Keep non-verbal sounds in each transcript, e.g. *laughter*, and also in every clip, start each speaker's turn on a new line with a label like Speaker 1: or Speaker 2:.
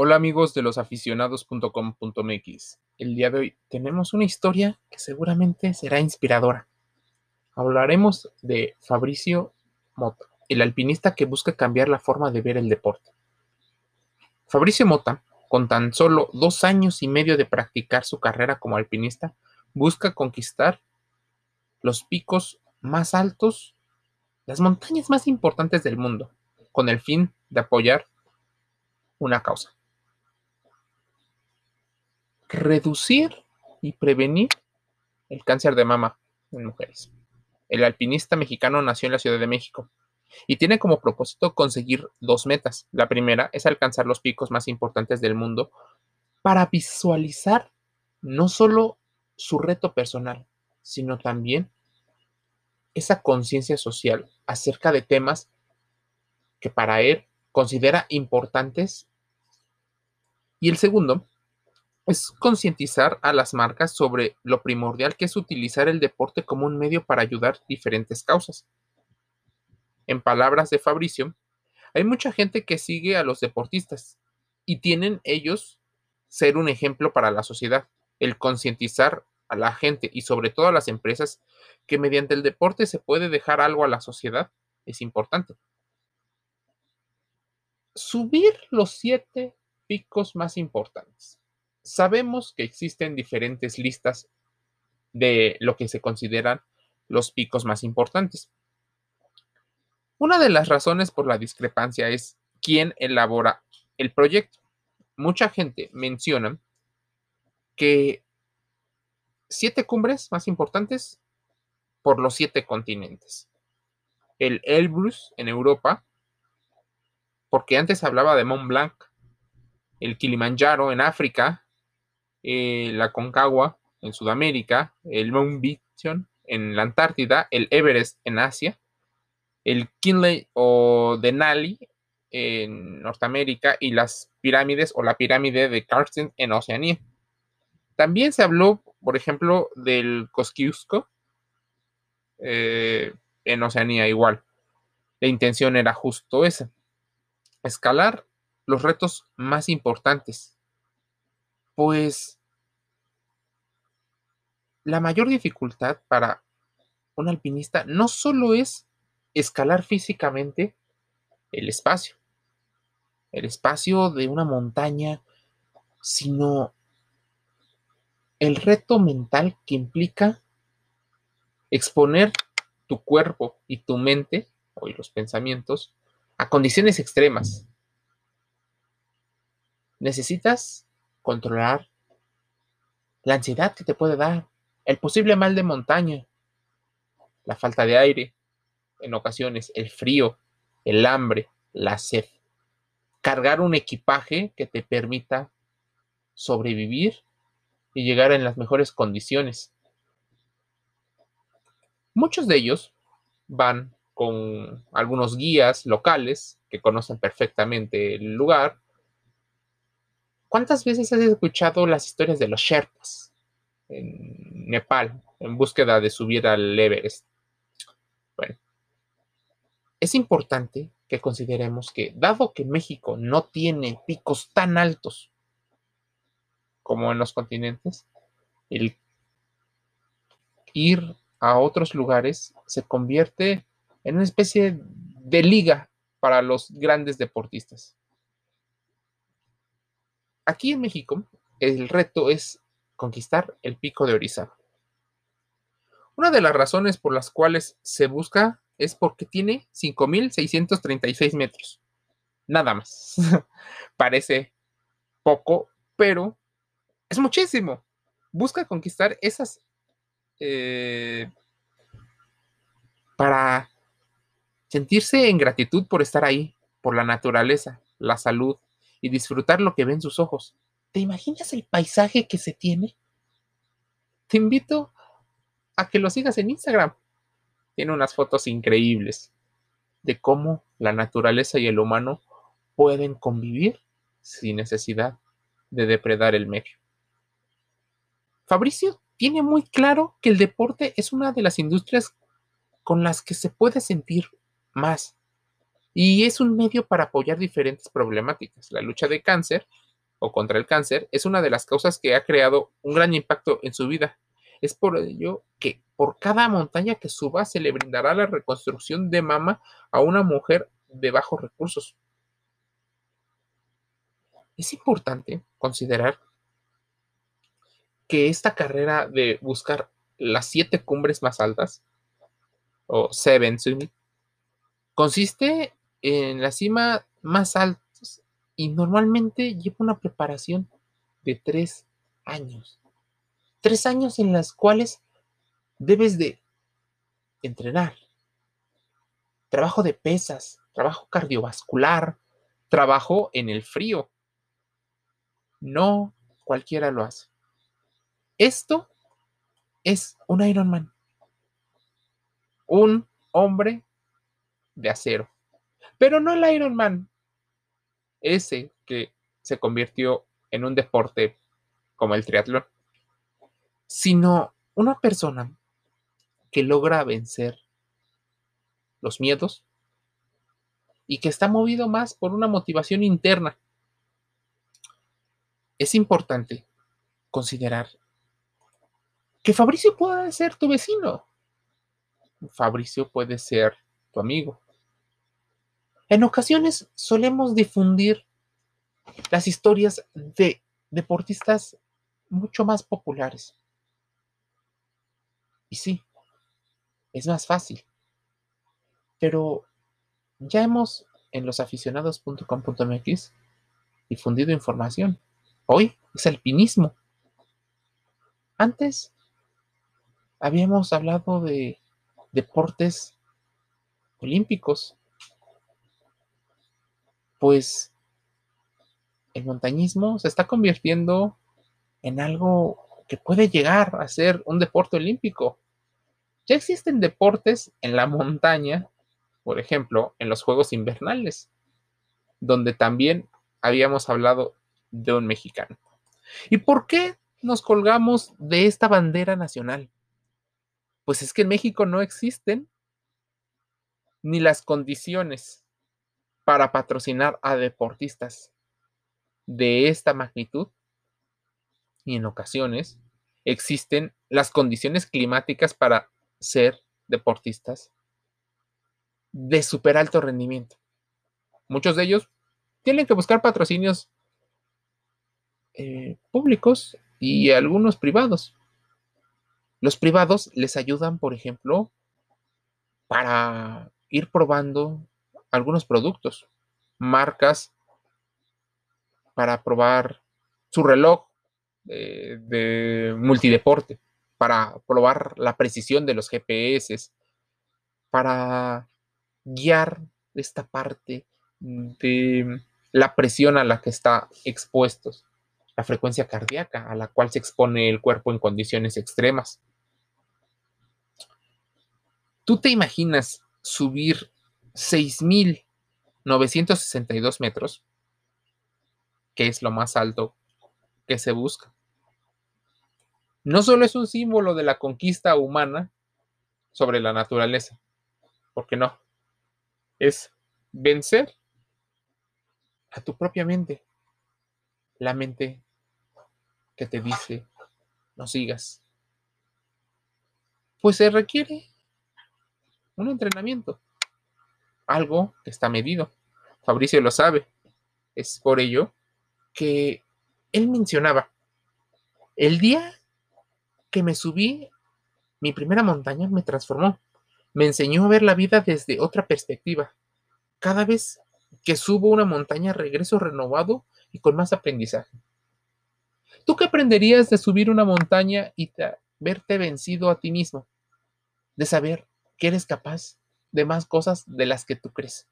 Speaker 1: Hola amigos de losaficionados.com.mx. El día de hoy tenemos una historia que seguramente será inspiradora. Hablaremos de Fabricio Mota, el alpinista que busca cambiar la forma de ver el deporte. Fabricio Mota, con tan solo dos años y medio de practicar su carrera como alpinista, busca conquistar los picos más altos, las montañas más importantes del mundo, con el fin de apoyar una causa reducir y prevenir el cáncer de mama en mujeres. El alpinista mexicano nació en la Ciudad de México y tiene como propósito conseguir dos metas. La primera es alcanzar los picos más importantes del mundo para visualizar no solo su reto personal, sino también esa conciencia social acerca de temas que para él considera importantes. Y el segundo es concientizar a las marcas sobre lo primordial que es utilizar el deporte como un medio para ayudar diferentes causas. En palabras de Fabricio, hay mucha gente que sigue a los deportistas y tienen ellos ser un ejemplo para la sociedad, el concientizar a la gente y sobre todo a las empresas que mediante el deporte se puede dejar algo a la sociedad es importante. Subir los siete picos más importantes sabemos que existen diferentes listas de lo que se consideran los picos más importantes. Una de las razones por la discrepancia es quién elabora el proyecto. Mucha gente menciona que siete cumbres más importantes por los siete continentes. El Elbrus en Europa, porque antes hablaba de Mont Blanc, el Kilimanjaro en África, eh, la Concagua en Sudamérica, el Mount Vision en la Antártida, el Everest en Asia, el Kinley o Denali en Norteamérica y las pirámides o la pirámide de Carsten en Oceanía. También se habló, por ejemplo, del Kosciuszko eh, en Oceanía igual. La intención era justo esa, escalar los retos más importantes, pues la mayor dificultad para un alpinista no solo es escalar físicamente el espacio, el espacio de una montaña, sino el reto mental que implica exponer tu cuerpo y tu mente, o los pensamientos, a condiciones extremas. Necesitas controlar la ansiedad que te puede dar, el posible mal de montaña, la falta de aire, en ocasiones el frío, el hambre, la sed. Cargar un equipaje que te permita sobrevivir y llegar en las mejores condiciones. Muchos de ellos van con algunos guías locales que conocen perfectamente el lugar ¿Cuántas veces has escuchado las historias de los Sherpas en Nepal en búsqueda de subir al Everest? Bueno, es importante que consideremos que, dado que México no tiene picos tan altos como en los continentes, el ir a otros lugares se convierte en una especie de liga para los grandes deportistas. Aquí en México, el reto es conquistar el pico de Orizaba. Una de las razones por las cuales se busca es porque tiene 5.636 metros. Nada más. *laughs* Parece poco, pero es muchísimo. Busca conquistar esas eh, para sentirse en gratitud por estar ahí, por la naturaleza, la salud, y disfrutar lo que ven sus ojos. ¿Te imaginas el paisaje que se tiene? Te invito a que lo sigas en Instagram. Tiene unas fotos increíbles de cómo la naturaleza y el humano pueden convivir sin necesidad de depredar el medio. Fabricio tiene muy claro que el deporte es una de las industrias con las que se puede sentir más y es un medio para apoyar diferentes problemáticas. La lucha de cáncer o contra el cáncer es una de las causas que ha creado un gran impacto en su vida. Es por ello que por cada montaña que suba se le brindará la reconstrucción de mama a una mujer de bajos recursos. Es importante considerar que esta carrera de buscar las siete cumbres más altas, o Seven Summit, consiste en la cima más alta y normalmente lleva una preparación de tres años. Tres años en las cuales debes de entrenar. Trabajo de pesas, trabajo cardiovascular, trabajo en el frío. No cualquiera lo hace. Esto es un Ironman. Un hombre de acero. Pero no el Ironman ese que se convirtió en un deporte como el triatlón, sino una persona que logra vencer los miedos y que está movido más por una motivación interna. Es importante considerar que Fabricio puede ser tu vecino. Fabricio puede ser tu amigo. En ocasiones solemos difundir las historias de deportistas mucho más populares. Y sí, es más fácil. Pero ya hemos en losaficionados.com.mx difundido información. Hoy es alpinismo. Antes habíamos hablado de deportes olímpicos pues el montañismo se está convirtiendo en algo que puede llegar a ser un deporte olímpico. Ya existen deportes en la montaña, por ejemplo, en los Juegos Invernales, donde también habíamos hablado de un mexicano. ¿Y por qué nos colgamos de esta bandera nacional? Pues es que en México no existen ni las condiciones para patrocinar a deportistas de esta magnitud y en ocasiones existen las condiciones climáticas para ser deportistas de súper alto rendimiento. Muchos de ellos tienen que buscar patrocinios eh, públicos y algunos privados. Los privados les ayudan, por ejemplo, para ir probando algunos productos, marcas para probar su reloj de, multideporte, para probar la precisión de los GPS, para guiar esta parte de la presión a la que está expuestos, la frecuencia cardíaca a la cual se expone el cuerpo en condiciones extremas. ¿Tú te imaginas subir 6.962 metros, que es lo más alto que se busca. No solo es un símbolo de la conquista humana sobre la naturaleza, porque no, es vencer a tu propia mente, la mente que te dice, no sigas. Pues se requiere un entrenamiento algo que está medido. Fabricio lo sabe. Es por ello que él mencionaba, el día que me subí, mi primera montaña me transformó. Me enseñó a ver la vida desde otra perspectiva. Cada vez que subo una montaña regreso renovado y con más aprendizaje. ¿Tú qué aprenderías de subir una montaña y verte vencido a ti mismo? De saber que eres capaz de más cosas de las que tú crees.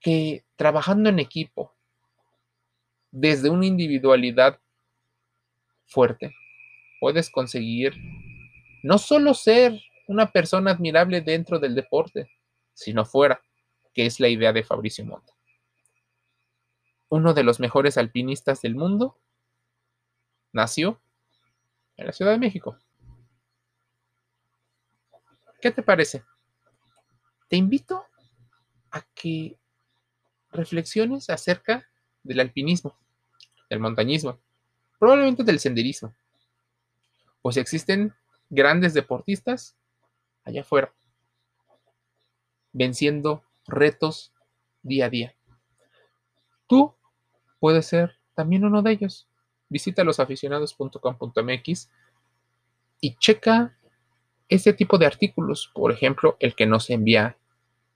Speaker 1: Que trabajando en equipo, desde una individualidad fuerte, puedes conseguir no solo ser una persona admirable dentro del deporte, sino fuera, que es la idea de Fabricio Monta. Uno de los mejores alpinistas del mundo nació en la Ciudad de México. ¿Qué te parece? Te invito a que reflexiones acerca del alpinismo, del montañismo, probablemente del senderismo. Pues existen grandes deportistas allá afuera, venciendo retos día a día. Tú puedes ser también uno de ellos. Visita losaficionados.com.mx y checa ese tipo de artículos, por ejemplo, el que nos envía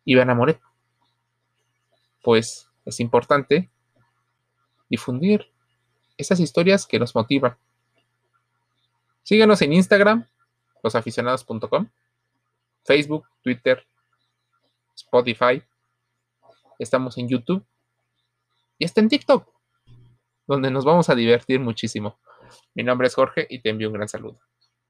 Speaker 1: Iván Amoret. Pues es importante difundir esas historias que nos motivan. Síguenos en Instagram, losaficionados.com, Facebook, Twitter, Spotify. Estamos en YouTube y está en TikTok, donde nos vamos a divertir muchísimo. Mi nombre es Jorge y te envío un gran saludo.